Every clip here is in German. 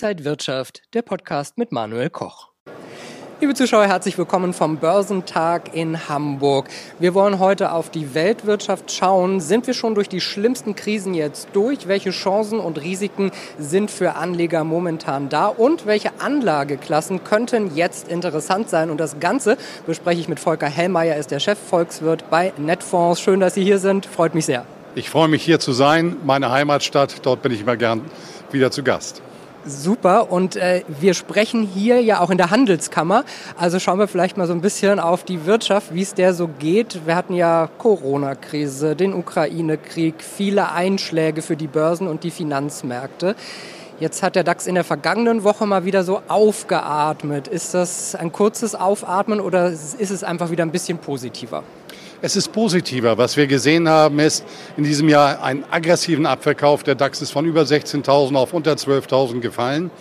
Inside Wirtschaft, der Podcast mit Manuel Koch. Liebe Zuschauer, herzlich willkommen vom Börsentag in Hamburg. Wir wollen heute auf die Weltwirtschaft schauen. Sind wir schon durch die schlimmsten Krisen jetzt durch? Welche Chancen und Risiken sind für Anleger momentan da? Und welche Anlageklassen könnten jetzt interessant sein? Und das Ganze bespreche ich mit Volker Hellmeier, ist der Chefvolkswirt bei Netfonds. Schön, dass Sie hier sind. Freut mich sehr. Ich freue mich hier zu sein, meine Heimatstadt. Dort bin ich immer gern wieder zu Gast. Super. Und äh, wir sprechen hier ja auch in der Handelskammer. Also schauen wir vielleicht mal so ein bisschen auf die Wirtschaft, wie es der so geht. Wir hatten ja Corona-Krise, den Ukraine-Krieg, viele Einschläge für die Börsen und die Finanzmärkte. Jetzt hat der DAX in der vergangenen Woche mal wieder so aufgeatmet. Ist das ein kurzes Aufatmen oder ist es einfach wieder ein bisschen positiver? Es ist positiver. Was wir gesehen haben, ist in diesem Jahr einen aggressiven Abverkauf. Der DAX ist von über 16.000 auf unter 12.000 gefallen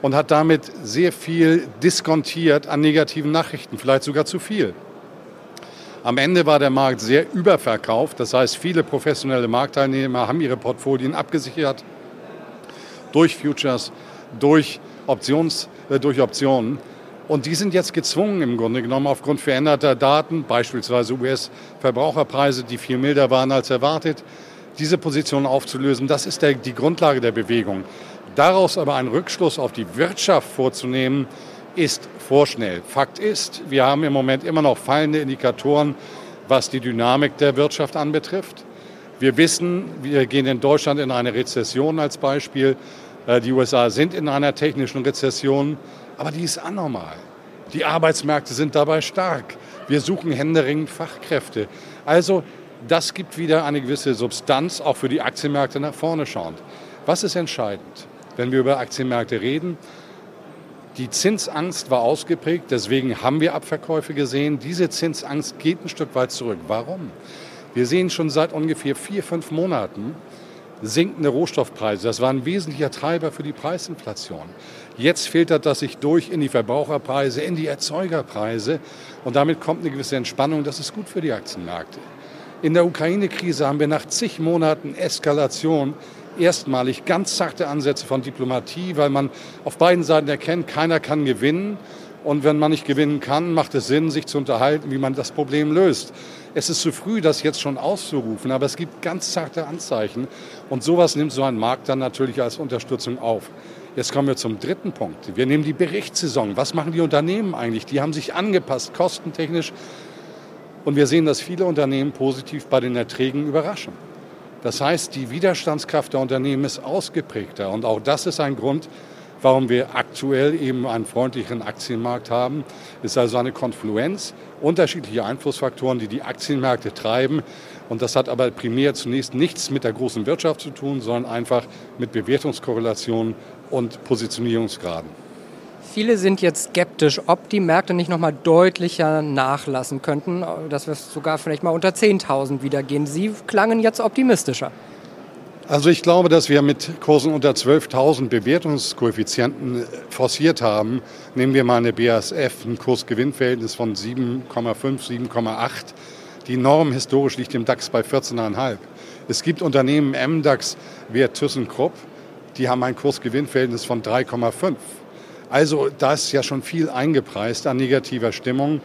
und hat damit sehr viel diskontiert an negativen Nachrichten, vielleicht sogar zu viel. Am Ende war der Markt sehr überverkauft. Das heißt, viele professionelle Marktteilnehmer haben ihre Portfolien abgesichert durch Futures, durch, Options, äh, durch Optionen. Und die sind jetzt gezwungen im Grunde genommen aufgrund veränderter Daten, beispielsweise US-Verbraucherpreise, die viel milder waren als erwartet, diese Position aufzulösen. Das ist der, die Grundlage der Bewegung. Daraus aber einen Rückschluss auf die Wirtschaft vorzunehmen, ist vorschnell. Fakt ist, wir haben im Moment immer noch fallende Indikatoren, was die Dynamik der Wirtschaft anbetrifft. Wir wissen, wir gehen in Deutschland in eine Rezession als Beispiel. Äh, die USA sind in einer technischen Rezession aber die ist anormal. Die Arbeitsmärkte sind dabei stark. Wir suchen händeringend Fachkräfte. Also das gibt wieder eine gewisse Substanz, auch für die Aktienmärkte nach vorne schauend. Was ist entscheidend, wenn wir über Aktienmärkte reden? Die Zinsangst war ausgeprägt, deswegen haben wir Abverkäufe gesehen. Diese Zinsangst geht ein Stück weit zurück. Warum? Wir sehen schon seit ungefähr vier, fünf Monaten sinkende Rohstoffpreise. Das war ein wesentlicher Treiber für die Preisinflation. Jetzt filtert das sich durch in die Verbraucherpreise, in die Erzeugerpreise und damit kommt eine gewisse Entspannung. Das ist gut für die Aktienmärkte. In der Ukraine-Krise haben wir nach zig Monaten Eskalation erstmalig ganz sachte Ansätze von Diplomatie, weil man auf beiden Seiten erkennt, keiner kann gewinnen. Und wenn man nicht gewinnen kann, macht es Sinn, sich zu unterhalten, wie man das Problem löst. Es ist zu früh, das jetzt schon auszurufen, aber es gibt ganz zarte Anzeichen. Und sowas nimmt so ein Markt dann natürlich als Unterstützung auf. Jetzt kommen wir zum dritten Punkt. Wir nehmen die Berichtssaison. Was machen die Unternehmen eigentlich? Die haben sich angepasst, kostentechnisch. Und wir sehen, dass viele Unternehmen positiv bei den Erträgen überraschen. Das heißt, die Widerstandskraft der Unternehmen ist ausgeprägter. Und auch das ist ein Grund, Warum wir aktuell eben einen freundlicheren Aktienmarkt haben, ist also eine Konfluenz unterschiedlicher Einflussfaktoren, die die Aktienmärkte treiben. Und das hat aber primär zunächst nichts mit der großen Wirtschaft zu tun, sondern einfach mit Bewertungskorrelationen und Positionierungsgraden. Viele sind jetzt skeptisch, ob die Märkte nicht noch mal deutlicher nachlassen könnten, dass wir sogar vielleicht mal unter 10.000 wieder gehen. Sie klangen jetzt optimistischer. Also ich glaube, dass wir mit Kursen unter 12.000 Bewertungskoeffizienten forciert haben. Nehmen wir mal eine BASF, ein Kursgewinnverhältnis von 7,5, 7,8. Die Norm historisch liegt im DAX bei 14,5. Es gibt Unternehmen MDAX, wie ThyssenKrupp, die haben ein Kursgewinnverhältnis von 3,5. Also da ist ja schon viel eingepreist an negativer Stimmung.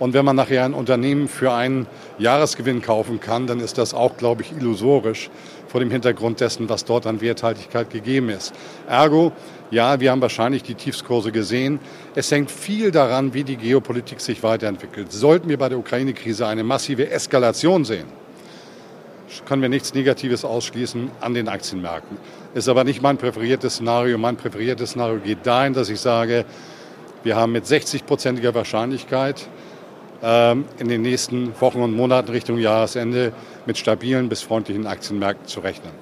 Und wenn man nachher ein Unternehmen für einen Jahresgewinn kaufen kann, dann ist das auch, glaube ich, illusorisch vor dem Hintergrund dessen, was dort an Werthaltigkeit gegeben ist. Ergo, ja, wir haben wahrscheinlich die Tiefskurse gesehen. Es hängt viel daran, wie die Geopolitik sich weiterentwickelt. Sollten wir bei der Ukraine-Krise eine massive Eskalation sehen, können wir nichts Negatives ausschließen an den Aktienmärkten. Ist aber nicht mein präferiertes Szenario. Mein präferiertes Szenario geht dahin, dass ich sage, wir haben mit 60-prozentiger Wahrscheinlichkeit in den nächsten Wochen und Monaten Richtung Jahresende mit stabilen bis freundlichen Aktienmärkten zu rechnen.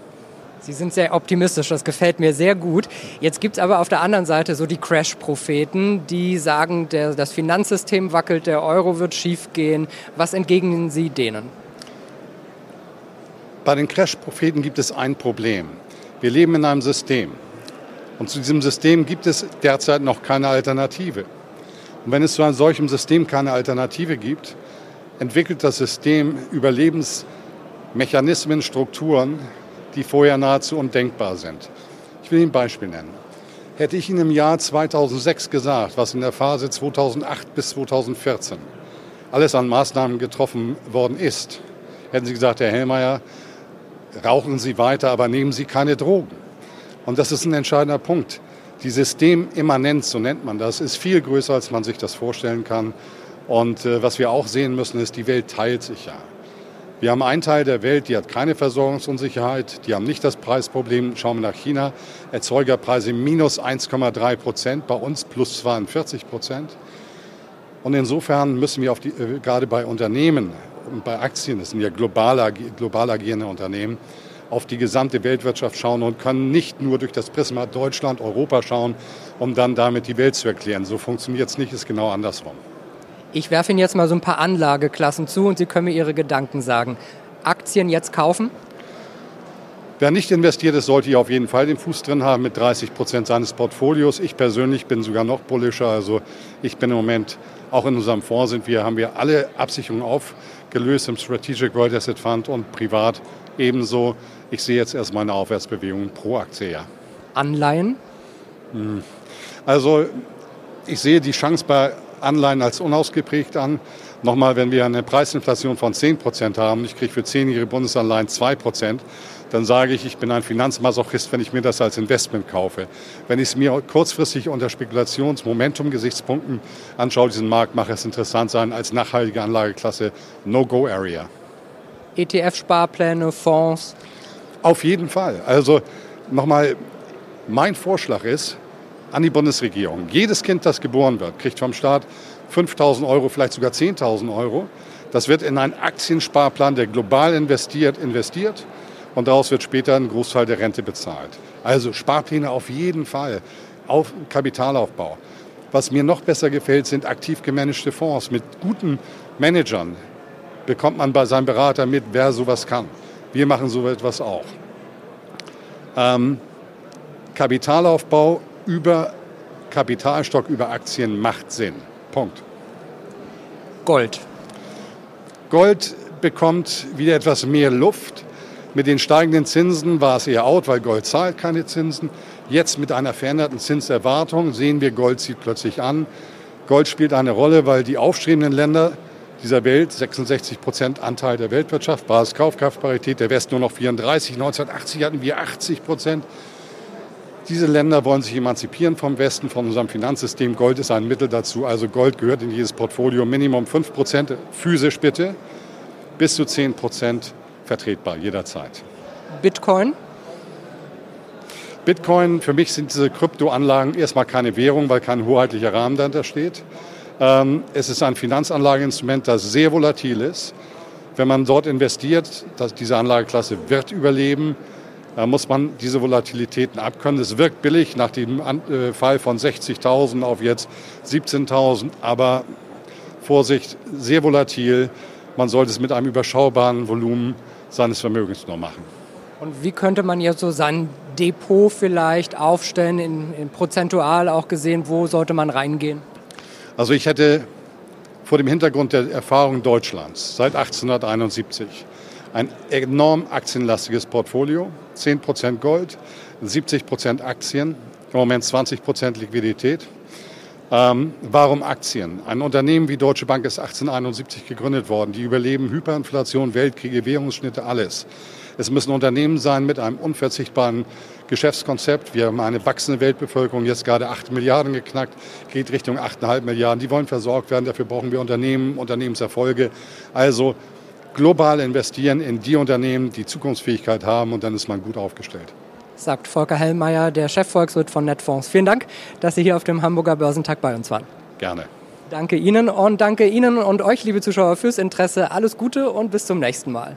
Sie sind sehr optimistisch, das gefällt mir sehr gut. Jetzt gibt es aber auf der anderen Seite so die Crash-Propheten, die sagen, der, das Finanzsystem wackelt, der Euro wird schiefgehen. Was entgegnen Sie denen? Bei den Crash-Propheten gibt es ein Problem. Wir leben in einem System. Und zu diesem System gibt es derzeit noch keine Alternative. Und wenn es zu einem solchen System keine Alternative gibt, entwickelt das System Überlebensmechanismen, Strukturen, die vorher nahezu undenkbar sind. Ich will Ihnen ein Beispiel nennen. Hätte ich Ihnen im Jahr 2006 gesagt, was in der Phase 2008 bis 2014 alles an Maßnahmen getroffen worden ist, hätten Sie gesagt, Herr Hellmeier, rauchen Sie weiter, aber nehmen Sie keine Drogen. Und das ist ein entscheidender Punkt. Die Systemimmanenz, so nennt man das, ist viel größer, als man sich das vorstellen kann. Und äh, was wir auch sehen müssen, ist, die Welt teilt sich ja. Wir haben einen Teil der Welt, die hat keine Versorgungsunsicherheit, die haben nicht das Preisproblem. Schauen wir nach China, Erzeugerpreise minus 1,3 Prozent, bei uns plus 42 Prozent. Und insofern müssen wir die, äh, gerade bei Unternehmen und bei Aktien, das sind ja global, global agierende Unternehmen, auf die gesamte Weltwirtschaft schauen und können nicht nur durch das Prisma Deutschland, Europa schauen, um dann damit die Welt zu erklären. So funktioniert es nicht, ist genau andersrum. Ich werfe Ihnen jetzt mal so ein paar Anlageklassen zu und Sie können mir Ihre Gedanken sagen. Aktien jetzt kaufen? Wer nicht investiert ist, sollte hier auf jeden Fall den Fuß drin haben mit 30 Prozent seines Portfolios. Ich persönlich bin sogar noch bullischer. Also ich bin im Moment, auch in unserem Fonds sind wir, haben wir alle Absicherungen aufgelöst im Strategic World Asset Fund und privat ebenso. Ich sehe jetzt erstmal eine Aufwärtsbewegung pro Aktie, ja. Anleihen? Hm. Also ich sehe die Chance bei Anleihen als unausgeprägt an. Nochmal, wenn wir eine Preisinflation von 10 Prozent haben, ich kriege für zehnjährige Bundesanleihen 2 Prozent, dann sage ich, ich bin ein Finanzmasochist, wenn ich mir das als Investment kaufe. Wenn ich es mir kurzfristig unter Spekulationsmomentum-Gesichtspunkten anschaue, diesen Markt, mache es interessant sein als nachhaltige Anlageklasse No-Go-Area. ETF-Sparpläne, Fonds? Auf jeden Fall. Also nochmal, mein Vorschlag ist, an die Bundesregierung. Jedes Kind, das geboren wird, kriegt vom Staat 5.000 Euro, vielleicht sogar 10.000 Euro. Das wird in einen Aktiensparplan, der global investiert, investiert und daraus wird später ein Großteil der Rente bezahlt. Also Sparpläne auf jeden Fall, auf Kapitalaufbau. Was mir noch besser gefällt, sind aktiv gemanagte Fonds mit guten Managern. Bekommt man bei seinem Berater mit, wer sowas kann. Wir machen so etwas auch. Ähm, Kapitalaufbau über Kapitalstock, über Aktien macht Sinn. Punkt. Gold. Gold bekommt wieder etwas mehr Luft. Mit den steigenden Zinsen war es eher out, weil Gold zahlt keine Zinsen. Jetzt mit einer veränderten Zinserwartung sehen wir, Gold zieht plötzlich an. Gold spielt eine Rolle, weil die aufstrebenden Länder dieser Welt, 66 Prozent Anteil der Weltwirtschaft, Basiskaufkraftparität, der West nur noch 34, 1980 hatten wir 80 Prozent. Diese Länder wollen sich emanzipieren vom Westen, von unserem Finanzsystem. Gold ist ein Mittel dazu. Also Gold gehört in jedes Portfolio. Minimum 5 Prozent physisch bitte, bis zu 10 Prozent vertretbar jederzeit. Bitcoin? Bitcoin, für mich sind diese Kryptoanlagen erstmal keine Währung, weil kein hoheitlicher Rahmen dahinter steht. Ähm, es ist ein Finanzanlageinstrument, das sehr volatil ist. Wenn man dort investiert, diese Anlageklasse wird überleben, muss man diese Volatilitäten abkönnen. Es wirkt billig nach dem äh, Fall von 60.000 auf jetzt 17.000, aber Vorsicht, sehr volatil. Man sollte es mit einem überschaubaren Volumen seines Vermögens nur machen. Und wie könnte man jetzt so sein Depot vielleicht aufstellen, in, in prozentual auch gesehen, wo sollte man reingehen? Also ich hätte vor dem Hintergrund der Erfahrung Deutschlands seit 1871 ein enorm aktienlastiges Portfolio, 10% Gold, 70% Aktien, im Moment 20% Liquidität. Ähm, warum Aktien? Ein Unternehmen wie Deutsche Bank ist 1871 gegründet worden. Die überleben Hyperinflation, Weltkriege, Währungsschnitte, alles. Es müssen Unternehmen sein mit einem unverzichtbaren Geschäftskonzept. Wir haben eine wachsende Weltbevölkerung, jetzt gerade 8 Milliarden geknackt, geht Richtung 8,5 Milliarden. Die wollen versorgt werden. Dafür brauchen wir Unternehmen, Unternehmenserfolge. Also global investieren in die Unternehmen, die Zukunftsfähigkeit haben und dann ist man gut aufgestellt. Sagt Volker Hellmeier, der Chefvolkswirt von Netfonds. Vielen Dank, dass Sie hier auf dem Hamburger Börsentag bei uns waren. Gerne. Danke Ihnen und danke Ihnen und euch, liebe Zuschauer, fürs Interesse. Alles Gute und bis zum nächsten Mal.